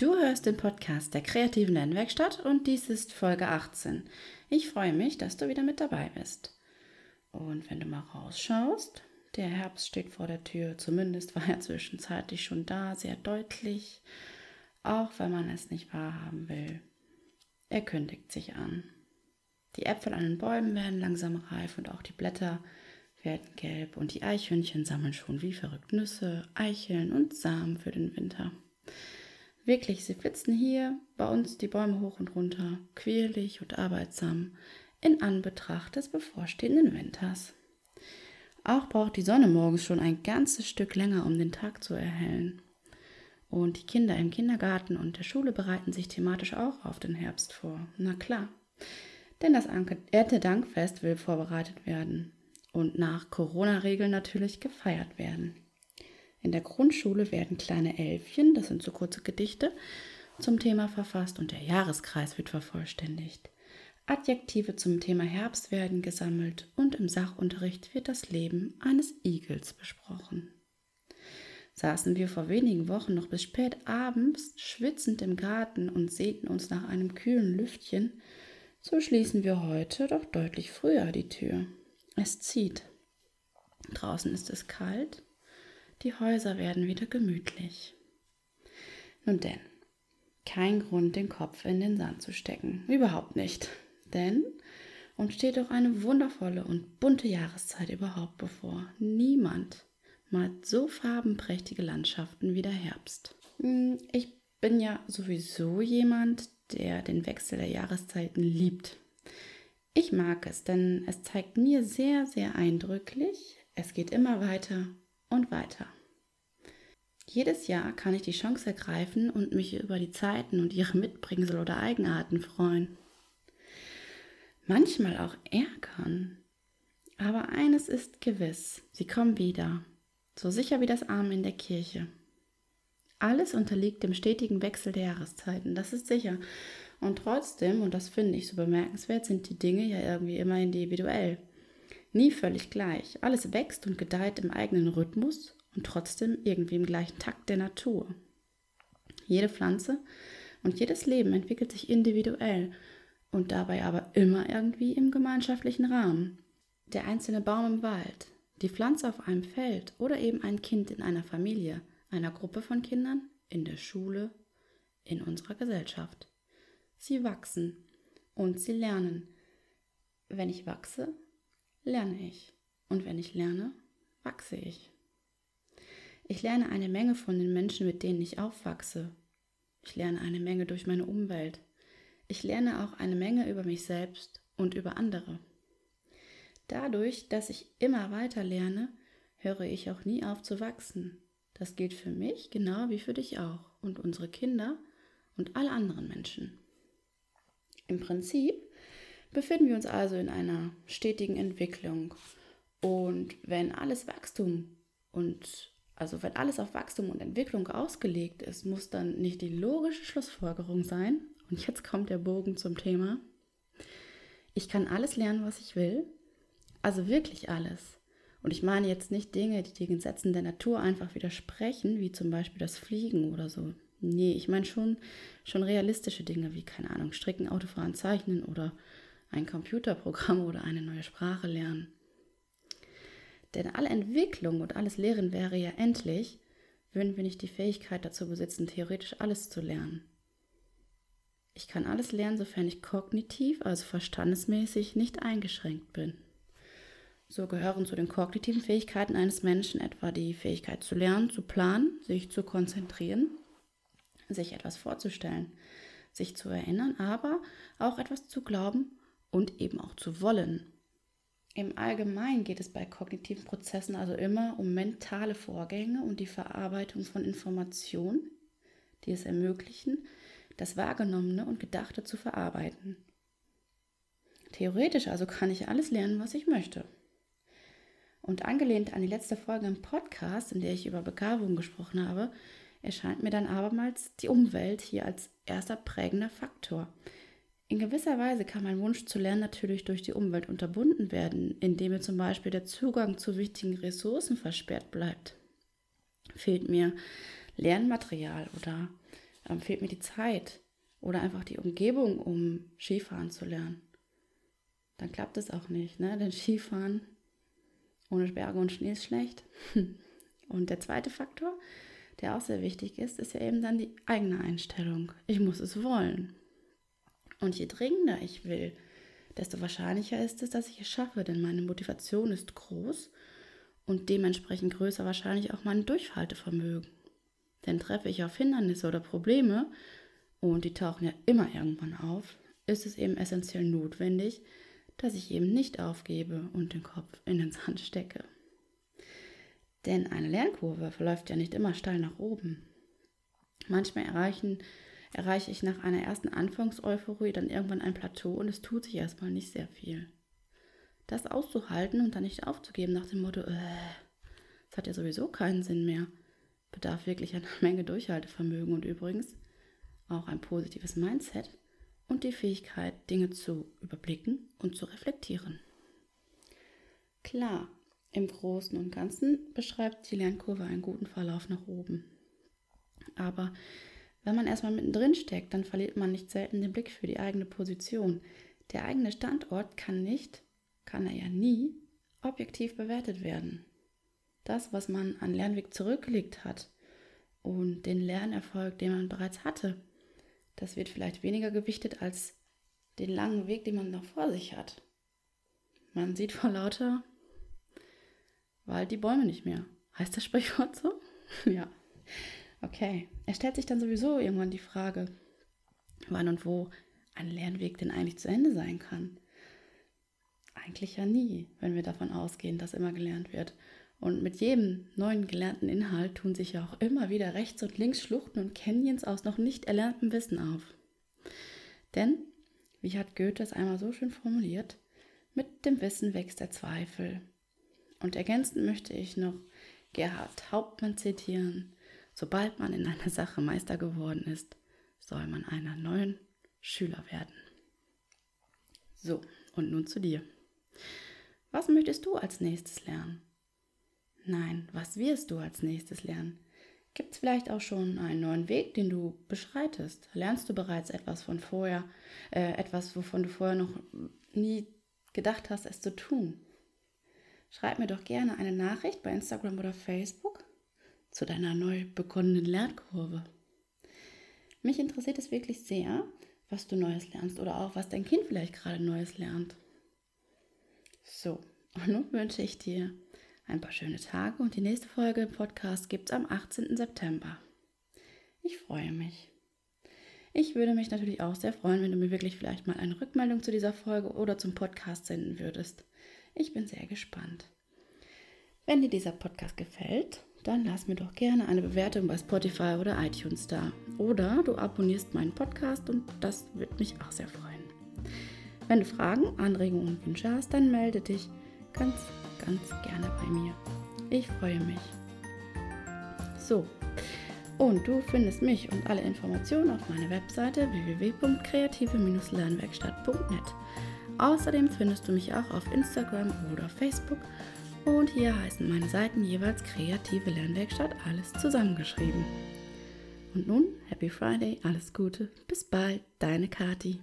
Du hörst den Podcast der kreativen Lernwerkstatt und dies ist Folge 18. Ich freue mich, dass du wieder mit dabei bist. Und wenn du mal rausschaust, der Herbst steht vor der Tür, zumindest war er zwischenzeitlich schon da, sehr deutlich, auch wenn man es nicht wahrhaben will. Er kündigt sich an. Die Äpfel an den Bäumen werden langsam reif und auch die Blätter werden gelb und die Eichhörnchen sammeln schon wie verrückt Nüsse, Eicheln und Samen für den Winter. Wirklich, sie flitzen hier bei uns die Bäume hoch und runter, quirlig und arbeitsam, in Anbetracht des bevorstehenden Winters. Auch braucht die Sonne morgens schon ein ganzes Stück länger, um den Tag zu erhellen. Und die Kinder im Kindergarten und der Schule bereiten sich thematisch auch auf den Herbst vor. Na klar. Denn das Erntedankfest will vorbereitet werden und nach Corona-Regeln natürlich gefeiert werden. In der Grundschule werden kleine Elfchen, das sind so kurze Gedichte, zum Thema verfasst und der Jahreskreis wird vervollständigt. Adjektive zum Thema Herbst werden gesammelt und im Sachunterricht wird das Leben eines Igels besprochen. Saßen wir vor wenigen Wochen noch bis spät abends schwitzend im Garten und sehnten uns nach einem kühlen Lüftchen, so schließen wir heute doch deutlich früher die Tür. Es zieht. Draußen ist es kalt die Häuser werden wieder gemütlich. Nun denn, kein Grund, den Kopf in den Sand zu stecken. Überhaupt nicht. Denn uns steht doch eine wundervolle und bunte Jahreszeit überhaupt bevor. Niemand malt so farbenprächtige Landschaften wie der Herbst. Hm, ich bin ja sowieso jemand, der den Wechsel der Jahreszeiten liebt. Ich mag es, denn es zeigt mir sehr, sehr eindrücklich, es geht immer weiter und weiter. Jedes Jahr kann ich die Chance ergreifen und mich über die Zeiten und ihre Mitbringsel oder Eigenarten freuen. Manchmal auch ärgern. Aber eines ist gewiss, sie kommen wieder, so sicher wie das Arm in der Kirche. Alles unterliegt dem stetigen Wechsel der Jahreszeiten, das ist sicher. Und trotzdem, und das finde ich so bemerkenswert, sind die Dinge ja irgendwie immer individuell nie völlig gleich. Alles wächst und gedeiht im eigenen Rhythmus und trotzdem irgendwie im gleichen Takt der Natur. Jede Pflanze und jedes Leben entwickelt sich individuell und dabei aber immer irgendwie im gemeinschaftlichen Rahmen. Der einzelne Baum im Wald, die Pflanze auf einem Feld oder eben ein Kind in einer Familie, einer Gruppe von Kindern, in der Schule, in unserer Gesellschaft. Sie wachsen und sie lernen. Wenn ich wachse, lerne ich. Und wenn ich lerne, wachse ich. Ich lerne eine Menge von den Menschen, mit denen ich aufwachse. Ich lerne eine Menge durch meine Umwelt. Ich lerne auch eine Menge über mich selbst und über andere. Dadurch, dass ich immer weiter lerne, höre ich auch nie auf zu wachsen. Das gilt für mich genau wie für dich auch und unsere Kinder und alle anderen Menschen. Im Prinzip befinden wir uns also in einer stetigen Entwicklung. Und wenn alles Wachstum und also wenn alles auf Wachstum und Entwicklung ausgelegt ist, muss dann nicht die logische Schlussfolgerung sein, und jetzt kommt der Bogen zum Thema, ich kann alles lernen, was ich will, also wirklich alles. Und ich meine jetzt nicht Dinge, die den Gesetzen der Natur einfach widersprechen, wie zum Beispiel das Fliegen oder so. Nee, ich meine schon, schon realistische Dinge wie, keine Ahnung, Stricken, Autofahren, Zeichnen oder ein Computerprogramm oder eine neue Sprache lernen. Denn alle Entwicklung und alles Lehren wäre ja endlich, würden wir nicht die Fähigkeit dazu besitzen, theoretisch alles zu lernen. Ich kann alles lernen, sofern ich kognitiv, also verstandesmäßig, nicht eingeschränkt bin. So gehören zu den kognitiven Fähigkeiten eines Menschen etwa die Fähigkeit zu lernen, zu planen, sich zu konzentrieren, sich etwas vorzustellen, sich zu erinnern, aber auch etwas zu glauben und eben auch zu wollen. Im Allgemeinen geht es bei kognitiven Prozessen also immer um mentale Vorgänge und die Verarbeitung von Informationen, die es ermöglichen, das Wahrgenommene und Gedachte zu verarbeiten. Theoretisch also kann ich alles lernen, was ich möchte. Und angelehnt an die letzte Folge im Podcast, in der ich über Begabung gesprochen habe, erscheint mir dann abermals die Umwelt hier als erster prägender Faktor. In gewisser Weise kann mein Wunsch zu lernen natürlich durch die Umwelt unterbunden werden, indem mir zum Beispiel der Zugang zu wichtigen Ressourcen versperrt bleibt. Fehlt mir Lernmaterial oder ähm, fehlt mir die Zeit oder einfach die Umgebung, um Skifahren zu lernen, dann klappt es auch nicht. Ne? Denn Skifahren ohne Berge und Schnee ist schlecht. Und der zweite Faktor, der auch sehr wichtig ist, ist ja eben dann die eigene Einstellung. Ich muss es wollen. Und je dringender ich will, desto wahrscheinlicher ist es, dass ich es schaffe, denn meine Motivation ist groß und dementsprechend größer wahrscheinlich auch mein Durchhaltevermögen. Denn treffe ich auf Hindernisse oder Probleme, und die tauchen ja immer irgendwann auf, ist es eben essentiell notwendig, dass ich eben nicht aufgebe und den Kopf in den Sand stecke. Denn eine Lernkurve verläuft ja nicht immer steil nach oben. Manchmal erreichen, erreiche ich nach einer ersten Anfangseuphorie dann irgendwann ein Plateau und es tut sich erstmal nicht sehr viel. Das auszuhalten und dann nicht aufzugeben nach dem Motto, äh, es hat ja sowieso keinen Sinn mehr, bedarf wirklich einer Menge Durchhaltevermögen und übrigens auch ein positives Mindset und die Fähigkeit, Dinge zu überblicken und zu reflektieren. Klar, im Großen und Ganzen beschreibt die Lernkurve einen guten Verlauf nach oben. Aber wenn man erstmal mittendrin steckt, dann verliert man nicht selten den Blick für die eigene Position. Der eigene Standort kann nicht, kann er ja nie, objektiv bewertet werden. Das, was man an Lernweg zurückgelegt hat und den Lernerfolg, den man bereits hatte, das wird vielleicht weniger gewichtet als den langen Weg, den man noch vor sich hat. Man sieht vor lauter Wald die Bäume nicht mehr. Heißt das Sprichwort so? ja. Okay. Er stellt sich dann sowieso irgendwann die Frage, wann und wo ein Lernweg denn eigentlich zu Ende sein kann. Eigentlich ja nie, wenn wir davon ausgehen, dass immer gelernt wird. Und mit jedem neuen gelernten Inhalt tun sich ja auch immer wieder rechts und links Schluchten und Canyons aus noch nicht erlerntem Wissen auf. Denn, wie hat Goethe es einmal so schön formuliert, mit dem Wissen wächst der Zweifel. Und ergänzend möchte ich noch Gerhard Hauptmann zitieren, sobald man in einer Sache Meister geworden ist, soll man einer neuen Schüler werden. So, und nun zu dir. Was möchtest du als nächstes lernen? Nein, was wirst du als nächstes lernen? Gibt es vielleicht auch schon einen neuen Weg, den du beschreitest? Lernst du bereits etwas von vorher, äh, etwas, wovon du vorher noch nie gedacht hast, es zu tun? Schreib mir doch gerne eine Nachricht bei Instagram oder Facebook zu deiner neu begonnenen Lernkurve. Mich interessiert es wirklich sehr, was du Neues lernst oder auch was dein Kind vielleicht gerade Neues lernt. So, und nun wünsche ich dir ein paar schöne Tage und die nächste Folge im Podcast gibt es am 18. September. Ich freue mich. Ich würde mich natürlich auch sehr freuen, wenn du mir wirklich vielleicht mal eine Rückmeldung zu dieser Folge oder zum Podcast senden würdest. Ich bin sehr gespannt. Wenn dir dieser Podcast gefällt, dann lass mir doch gerne eine Bewertung bei Spotify oder iTunes da. Oder du abonnierst meinen Podcast und das würde mich auch sehr freuen. Wenn du Fragen, Anregungen und Wünsche hast, dann melde dich ganz ganz gerne bei mir. Ich freue mich. So, und du findest mich und alle Informationen auf meiner Webseite www.kreative-lernwerkstatt.net. Außerdem findest du mich auch auf Instagram oder Facebook und hier heißen meine Seiten jeweils Kreative Lernwerkstatt, alles zusammengeschrieben. Und nun, Happy Friday, alles Gute, bis bald, deine Kati.